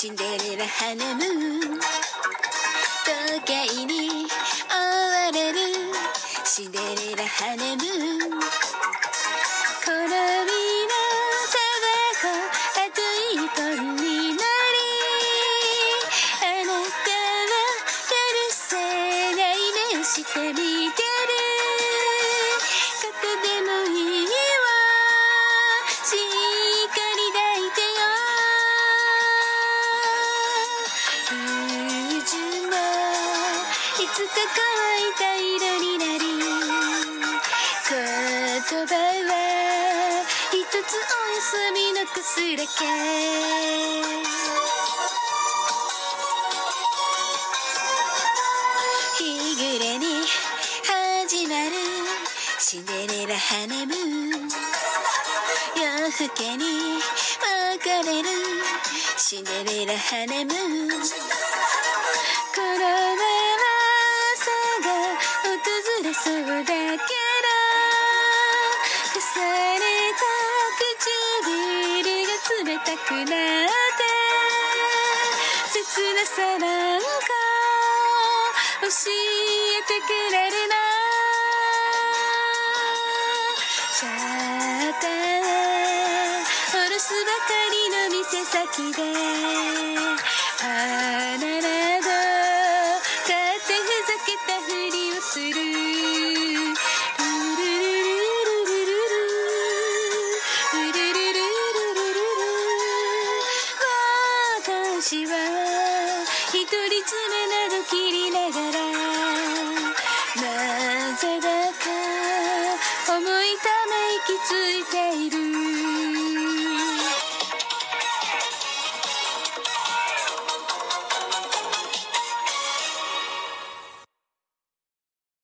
シンデレラハネムーン時計に追われるシンデレラハネムーン好みのタバコあと一本になりあなたは許せない目をして見て。つか乾いた色になり言葉は一つお休みのくすだけ。日暮れに始まる。シンデレラハネム夜更けに別れる。シンデレラハネム訪れそうだけど重ねた唇が冷たくなって切なさなんか教えてくれるな。シャッター下ろすばかりの店先で。私は一人爪など切りながらなぜだか思いため息ついている。